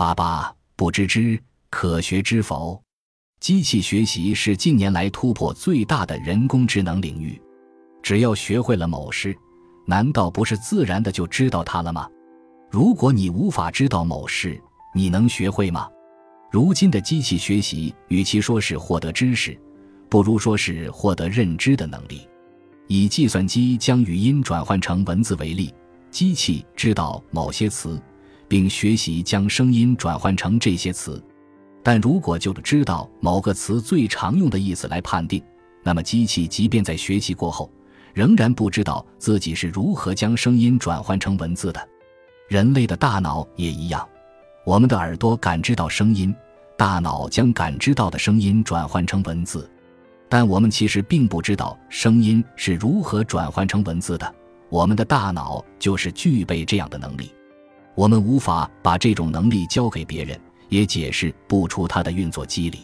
八八不知之，可学之否？机器学习是近年来突破最大的人工智能领域。只要学会了某事，难道不是自然的就知道它了吗？如果你无法知道某事，你能学会吗？如今的机器学习，与其说是获得知识，不如说是获得认知的能力。以计算机将语音转换成文字为例，机器知道某些词。并学习将声音转换成这些词，但如果就知道某个词最常用的意思来判定，那么机器即便在学习过后，仍然不知道自己是如何将声音转换成文字的。人类的大脑也一样，我们的耳朵感知到声音，大脑将感知到的声音转换成文字，但我们其实并不知道声音是如何转换成文字的。我们的大脑就是具备这样的能力。我们无法把这种能力交给别人，也解释不出它的运作机理。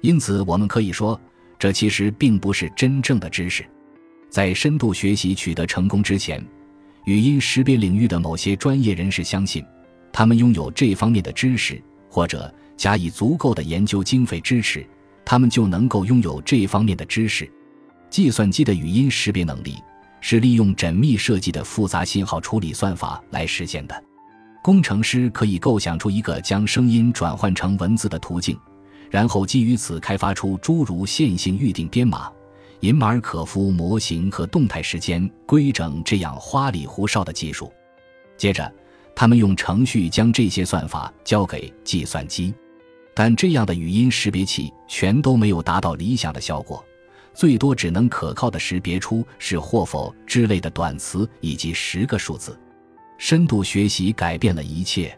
因此，我们可以说，这其实并不是真正的知识。在深度学习取得成功之前，语音识别领域的某些专业人士相信，他们拥有这方面的知识，或者加以足够的研究经费支持，他们就能够拥有这方面的知识。计算机的语音识别能力是利用缜密设计的复杂信号处理算法来实现的。工程师可以构想出一个将声音转换成文字的途径，然后基于此开发出诸如线性预定编码、银马尔可夫模型和动态时间规整这样花里胡哨的技术。接着，他们用程序将这些算法交给计算机，但这样的语音识别器全都没有达到理想的效果，最多只能可靠的识别出是或否之类的短词以及十个数字。深度学习改变了一切。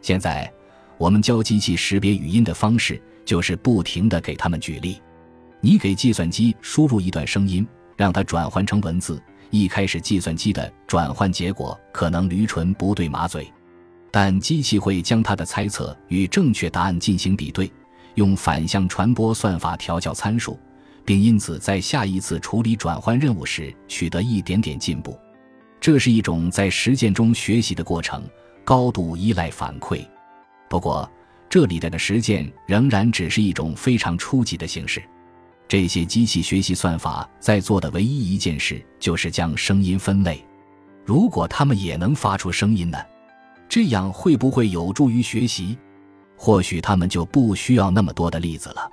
现在，我们教机器识别语音的方式就是不停地给他们举例。你给计算机输入一段声音，让它转换成文字。一开始，计算机的转换结果可能驴唇不对马嘴，但机器会将它的猜测与正确答案进行比对，用反向传播算法调教参数，并因此在下一次处理转换任务时取得一点点进步。这是一种在实践中学习的过程，高度依赖反馈。不过，这里的的实践仍然只是一种非常初级的形式。这些机器学习算法在做的唯一一件事，就是将声音分类。如果它们也能发出声音呢？这样会不会有助于学习？或许他们就不需要那么多的例子了。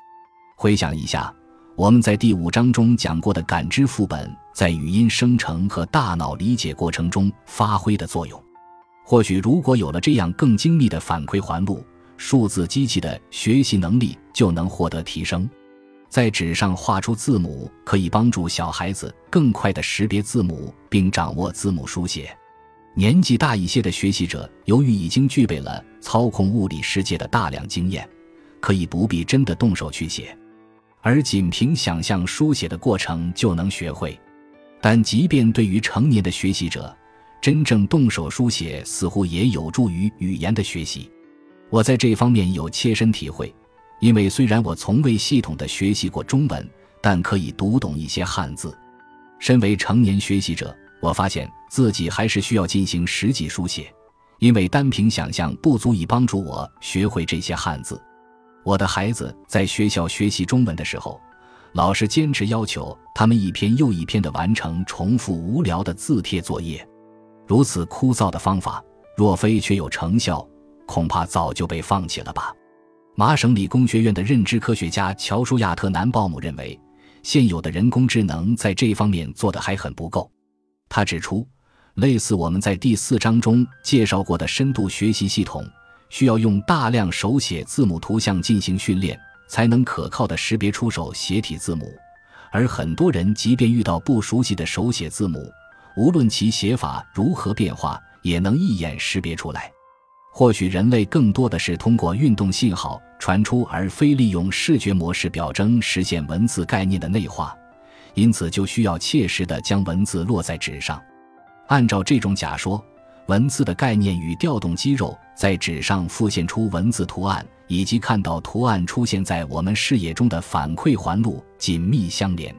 回想一下。我们在第五章中讲过的感知副本在语音生成和大脑理解过程中发挥的作用，或许如果有了这样更精密的反馈环路，数字机器的学习能力就能获得提升。在纸上画出字母可以帮助小孩子更快地识别字母并掌握字母书写。年纪大一些的学习者，由于已经具备了操控物理世界的大量经验，可以不必真的动手去写。而仅凭想象书写的过程就能学会，但即便对于成年的学习者，真正动手书写似乎也有助于语言的学习。我在这方面有切身体会，因为虽然我从未系统的学习过中文，但可以读懂一些汉字。身为成年学习者，我发现自己还是需要进行实际书写，因为单凭想象不足以帮助我学会这些汉字。我的孩子在学校学习中文的时候，老师坚持要求他们一篇又一篇地完成重复无聊的字帖作业。如此枯燥的方法，若非确有成效，恐怕早就被放弃了吧。麻省理工学院的认知科学家乔舒亚特南鲍姆认为，现有的人工智能在这方面做得还很不够。他指出，类似我们在第四章中介绍过的深度学习系统。需要用大量手写字母图像进行训练，才能可靠的识别出手写体字母。而很多人即便遇到不熟悉的手写字母，无论其写法如何变化，也能一眼识别出来。或许人类更多的是通过运动信号传出，而非利用视觉模式表征实现文字概念的内化，因此就需要切实的将文字落在纸上。按照这种假说。文字的概念与调动肌肉在纸上复现出文字图案，以及看到图案出现在我们视野中的反馈环路紧密相连。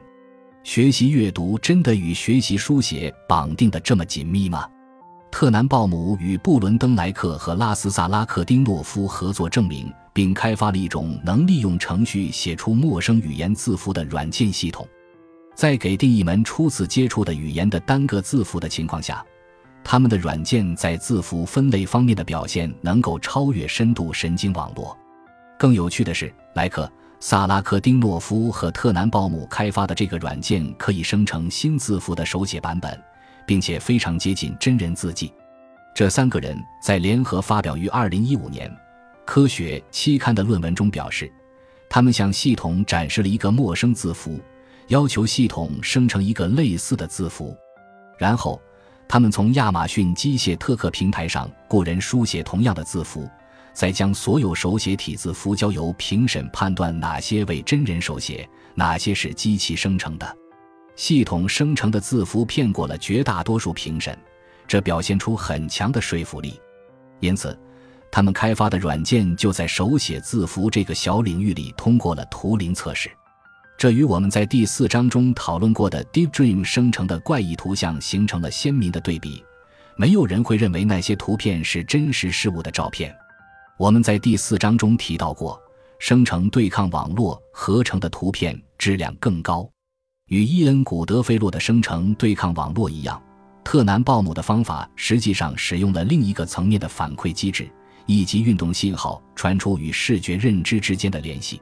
学习阅读真的与学习书写绑定的这么紧密吗？特南鲍姆与布伦登莱克和拉斯萨拉克丁诺夫合作证明，并开发了一种能利用程序写出陌生语言字符的软件系统。在给定一门初次接触的语言的单个字符的情况下，他们的软件在字符分类方面的表现能够超越深度神经网络。更有趣的是，莱克、萨拉克丁诺夫和特南鲍姆开发的这个软件可以生成新字符的手写版本。并且非常接近真人字迹。这三个人在联合发表于2015年《科学》期刊的论文中表示，他们向系统展示了一个陌生字符，要求系统生成一个类似的字符。然后，他们从亚马逊机械特克平台上雇人书写同样的字符，再将所有手写体字符交由评审判断哪些为真人手写，哪些是机器生成的。系统生成的字符骗过了绝大多数评审，这表现出很强的说服力。因此，他们开发的软件就在手写字符这个小领域里通过了图灵测试。这与我们在第四章中讨论过的 Deep Dream 生成的怪异图像形成了鲜明的对比。没有人会认为那些图片是真实事物的照片。我们在第四章中提到过，生成对抗网络合成的图片质量更高。与伊恩·古德菲洛的生成对抗网络一样，特南鲍姆的方法实际上使用了另一个层面的反馈机制，以及运动信号传出与视觉认知之间的联系。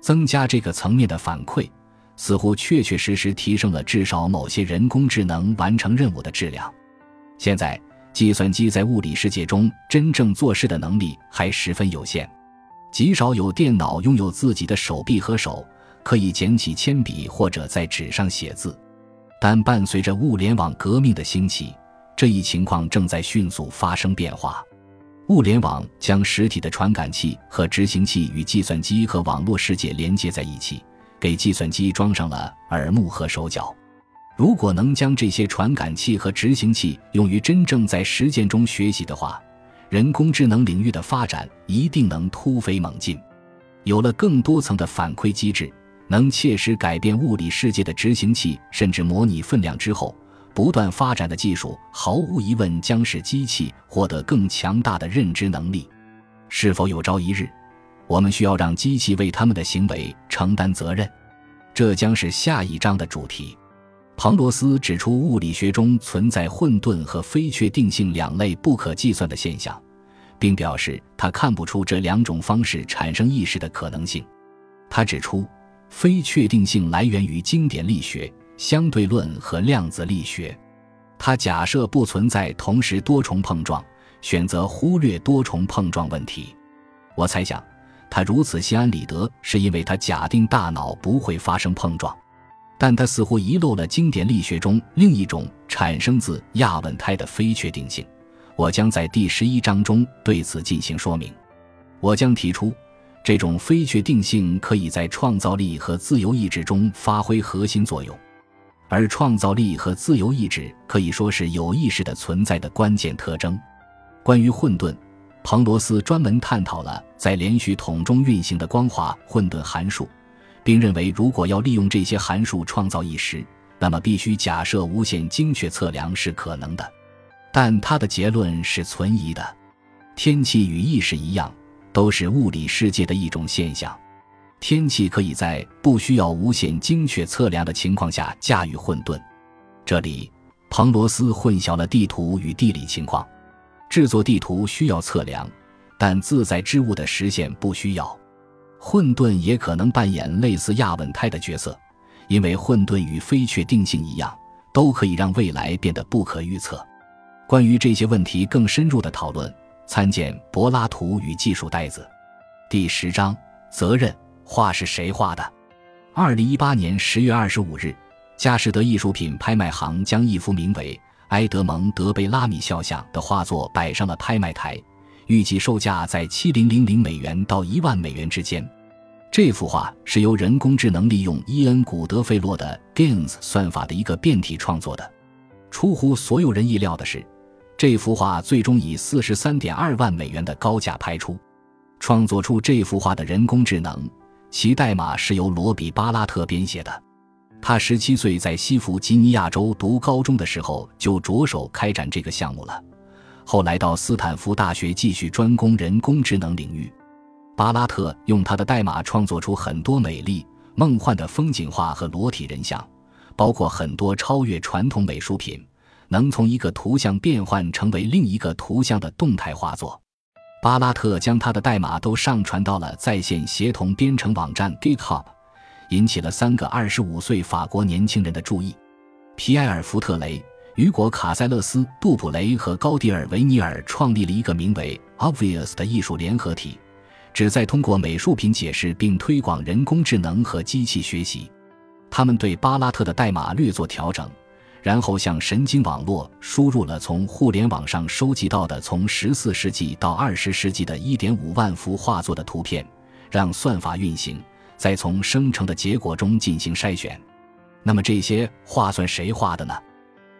增加这个层面的反馈，似乎确确实实提升了至少某些人工智能完成任务的质量。现在，计算机在物理世界中真正做事的能力还十分有限，极少有电脑拥有自己的手臂和手。可以捡起铅笔或者在纸上写字，但伴随着物联网革命的兴起，这一情况正在迅速发生变化。物联网将实体的传感器和执行器与计算机和网络世界连接在一起，给计算机装上了耳目和手脚。如果能将这些传感器和执行器用于真正在实践中学习的话，人工智能领域的发展一定能突飞猛进。有了更多层的反馈机制。能切实改变物理世界的执行器，甚至模拟分量之后，不断发展的技术，毫无疑问将使机器获得更强大的认知能力。是否有朝一日，我们需要让机器为他们的行为承担责任？这将是下一章的主题。彭罗斯指出，物理学中存在混沌和非确定性两类不可计算的现象，并表示他看不出这两种方式产生意识的可能性。他指出。非确定性来源于经典力学、相对论和量子力学。他假设不存在同时多重碰撞，选择忽略多重碰撞问题。我猜想，他如此心安理得，是因为他假定大脑不会发生碰撞。但他似乎遗漏了经典力学中另一种产生自亚稳态的非确定性。我将在第十一章中对此进行说明。我将提出。这种非确定性可以在创造力和自由意志中发挥核心作用，而创造力和自由意志可以说是有意识的存在的关键特征。关于混沌，彭罗斯专门探讨了在连续统中运行的光滑混沌函数，并认为如果要利用这些函数创造意识，那么必须假设无限精确测量是可能的。但他的结论是存疑的。天气与意识一样。都是物理世界的一种现象。天气可以在不需要无限精确测量的情况下驾驭混沌。这里，彭罗斯混淆了地图与地理情况。制作地图需要测量，但自在之物的实现不需要。混沌也可能扮演类似亚稳态的角色，因为混沌与非确定性一样，都可以让未来变得不可预测。关于这些问题更深入的讨论。参见柏拉图与技术袋子，第十章责任画是谁画的？二零一八年十月二十五日，佳士得艺术品拍卖行将一幅名为《埃德蒙·德贝拉米肖像》的画作摆上了拍卖台，预计售价在七零零零美元到一万美元之间。这幅画是由人工智能利用伊恩·古德菲洛的 GANs 算法的一个变体创作的。出乎所有人意料的是。这幅画最终以四十三点二万美元的高价拍出。创作出这幅画的人工智能，其代码是由罗比·巴拉特编写的。他十七岁在西弗吉尼亚州读高中的时候就着手开展这个项目了。后来到斯坦福大学继续专攻人工智能领域。巴拉特用他的代码创作出很多美丽、梦幻的风景画和裸体人像，包括很多超越传统美术品，能从一个图像变换成为另一个图像的动态画作。巴拉特将他的代码都上传到了在线协同编程网站 GitHub，引起了三个二十五岁法国年轻人的注意：皮埃尔·福特雷。雨果·卡塞勒斯、杜普雷和高迪尔·维尼尔创立了一个名为 Obvious 的艺术联合体，旨在通过美术品解释并推广人工智能和机器学习。他们对巴拉特的代码略作调整，然后向神经网络输入了从互联网上收集到的从14世纪到20世纪的1.5万幅画作的图片，让算法运行，再从生成的结果中进行筛选。那么这些画算谁画的呢？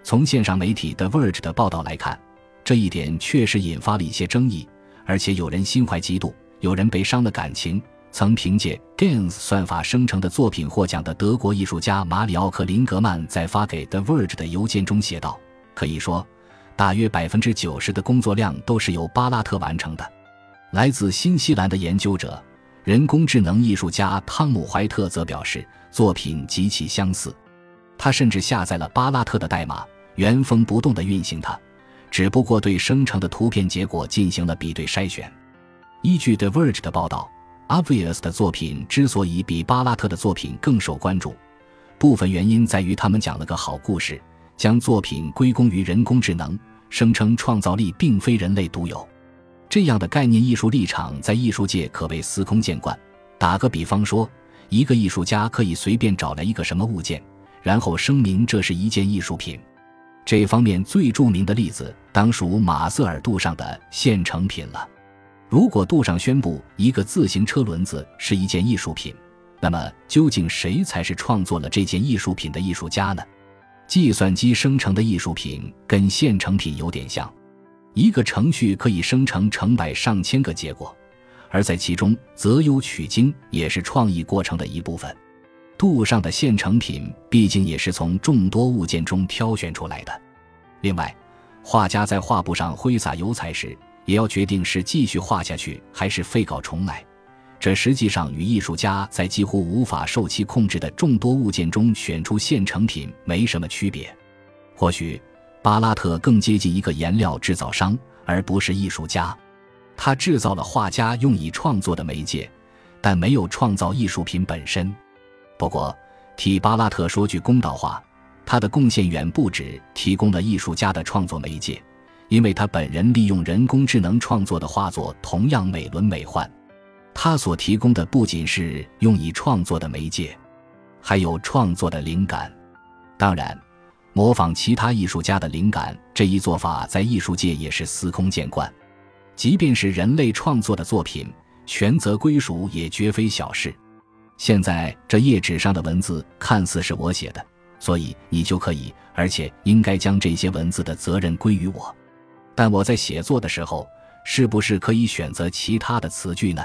从线上媒体 The Verge 的报道来看，这一点确实引发了一些争议，而且有人心怀嫉妒，有人被伤了感情。曾凭借 GANs 算法生成的作品获奖的德国艺术家马里奥克林格曼在发给 The Verge 的邮件中写道：“可以说，大约百分之九十的工作量都是由巴拉特完成的。”来自新西兰的研究者、人工智能艺术家汤姆怀特则表示，作品极其相似。他甚至下载了巴拉特的代码。原封不动地运行它，只不过对生成的图片结果进行了比对筛选。依据 The Verge 的报道，Obvious 的作品之所以比巴拉特的作品更受关注，部分原因在于他们讲了个好故事，将作品归功于人工智能，声称创造力并非人类独有。这样的概念艺术立场在艺术界可谓司空见惯。打个比方说，一个艺术家可以随便找来一个什么物件，然后声明这是一件艺术品。这方面最著名的例子，当属马瑟尔杜尚的现成品了。如果杜尚宣布一个自行车轮子是一件艺术品，那么究竟谁才是创作了这件艺术品的艺术家呢？计算机生成的艺术品跟现成品有点像，一个程序可以生成成百上千个结果，而在其中择优取精也是创意过程的一部分。杜尚的现成品毕竟也是从众多物件中挑选出来的。另外，画家在画布上挥洒油彩时，也要决定是继续画下去还是废稿重来。这实际上与艺术家在几乎无法受其控制的众多物件中选出现成品没什么区别。或许，巴拉特更接近一个颜料制造商，而不是艺术家。他制造了画家用以创作的媒介，但没有创造艺术品本身。不过，替巴拉特说句公道话，他的贡献远不止提供了艺术家的创作媒介，因为他本人利用人工智能创作的画作同样美轮美奂。他所提供的不仅是用以创作的媒介，还有创作的灵感。当然，模仿其他艺术家的灵感这一做法在艺术界也是司空见惯。即便是人类创作的作品，权责归属也绝非小事。现在这页纸上的文字看似是我写的，所以你就可以，而且应该将这些文字的责任归于我。但我在写作的时候，是不是可以选择其他的词句呢？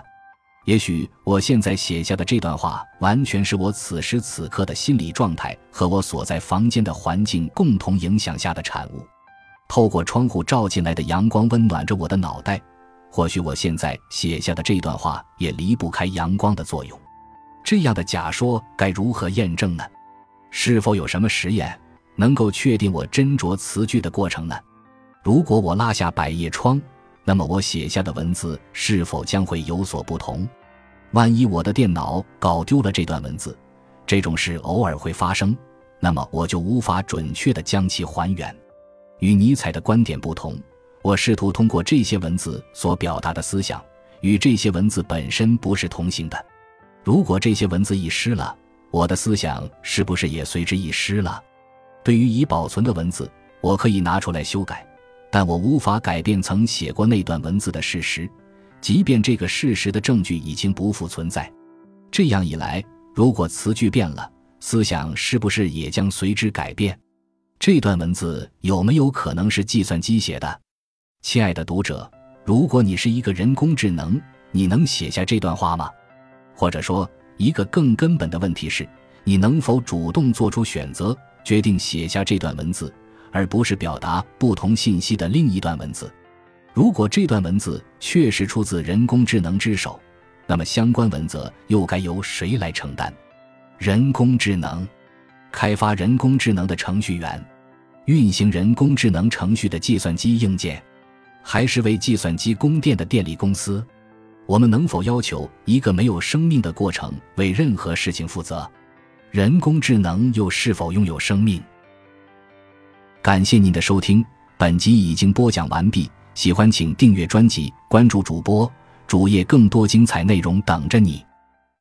也许我现在写下的这段话，完全是我此时此刻的心理状态和我所在房间的环境共同影响下的产物。透过窗户照进来的阳光温暖着我的脑袋，或许我现在写下的这段话也离不开阳光的作用。这样的假说该如何验证呢？是否有什么实验能够确定我斟酌词句的过程呢？如果我拉下百叶窗，那么我写下的文字是否将会有所不同？万一我的电脑搞丢了这段文字，这种事偶尔会发生，那么我就无法准确地将其还原。与尼采的观点不同，我试图通过这些文字所表达的思想，与这些文字本身不是同行的。如果这些文字遗失了，我的思想是不是也随之遗失了？对于已保存的文字，我可以拿出来修改，但我无法改变曾写过那段文字的事实，即便这个事实的证据已经不复存在。这样一来，如果词句变了，思想是不是也将随之改变？这段文字有没有可能是计算机写的？亲爱的读者，如果你是一个人工智能，你能写下这段话吗？或者说，一个更根本的问题是：你能否主动做出选择，决定写下这段文字，而不是表达不同信息的另一段文字？如果这段文字确实出自人工智能之手，那么相关文责又该由谁来承担？人工智能开发人工智能的程序员，运行人工智能程序的计算机硬件，还是为计算机供电的电力公司？我们能否要求一个没有生命的过程为任何事情负责？人工智能又是否拥有生命？感谢您的收听，本集已经播讲完毕。喜欢请订阅专辑，关注主播主页，更多精彩内容等着你。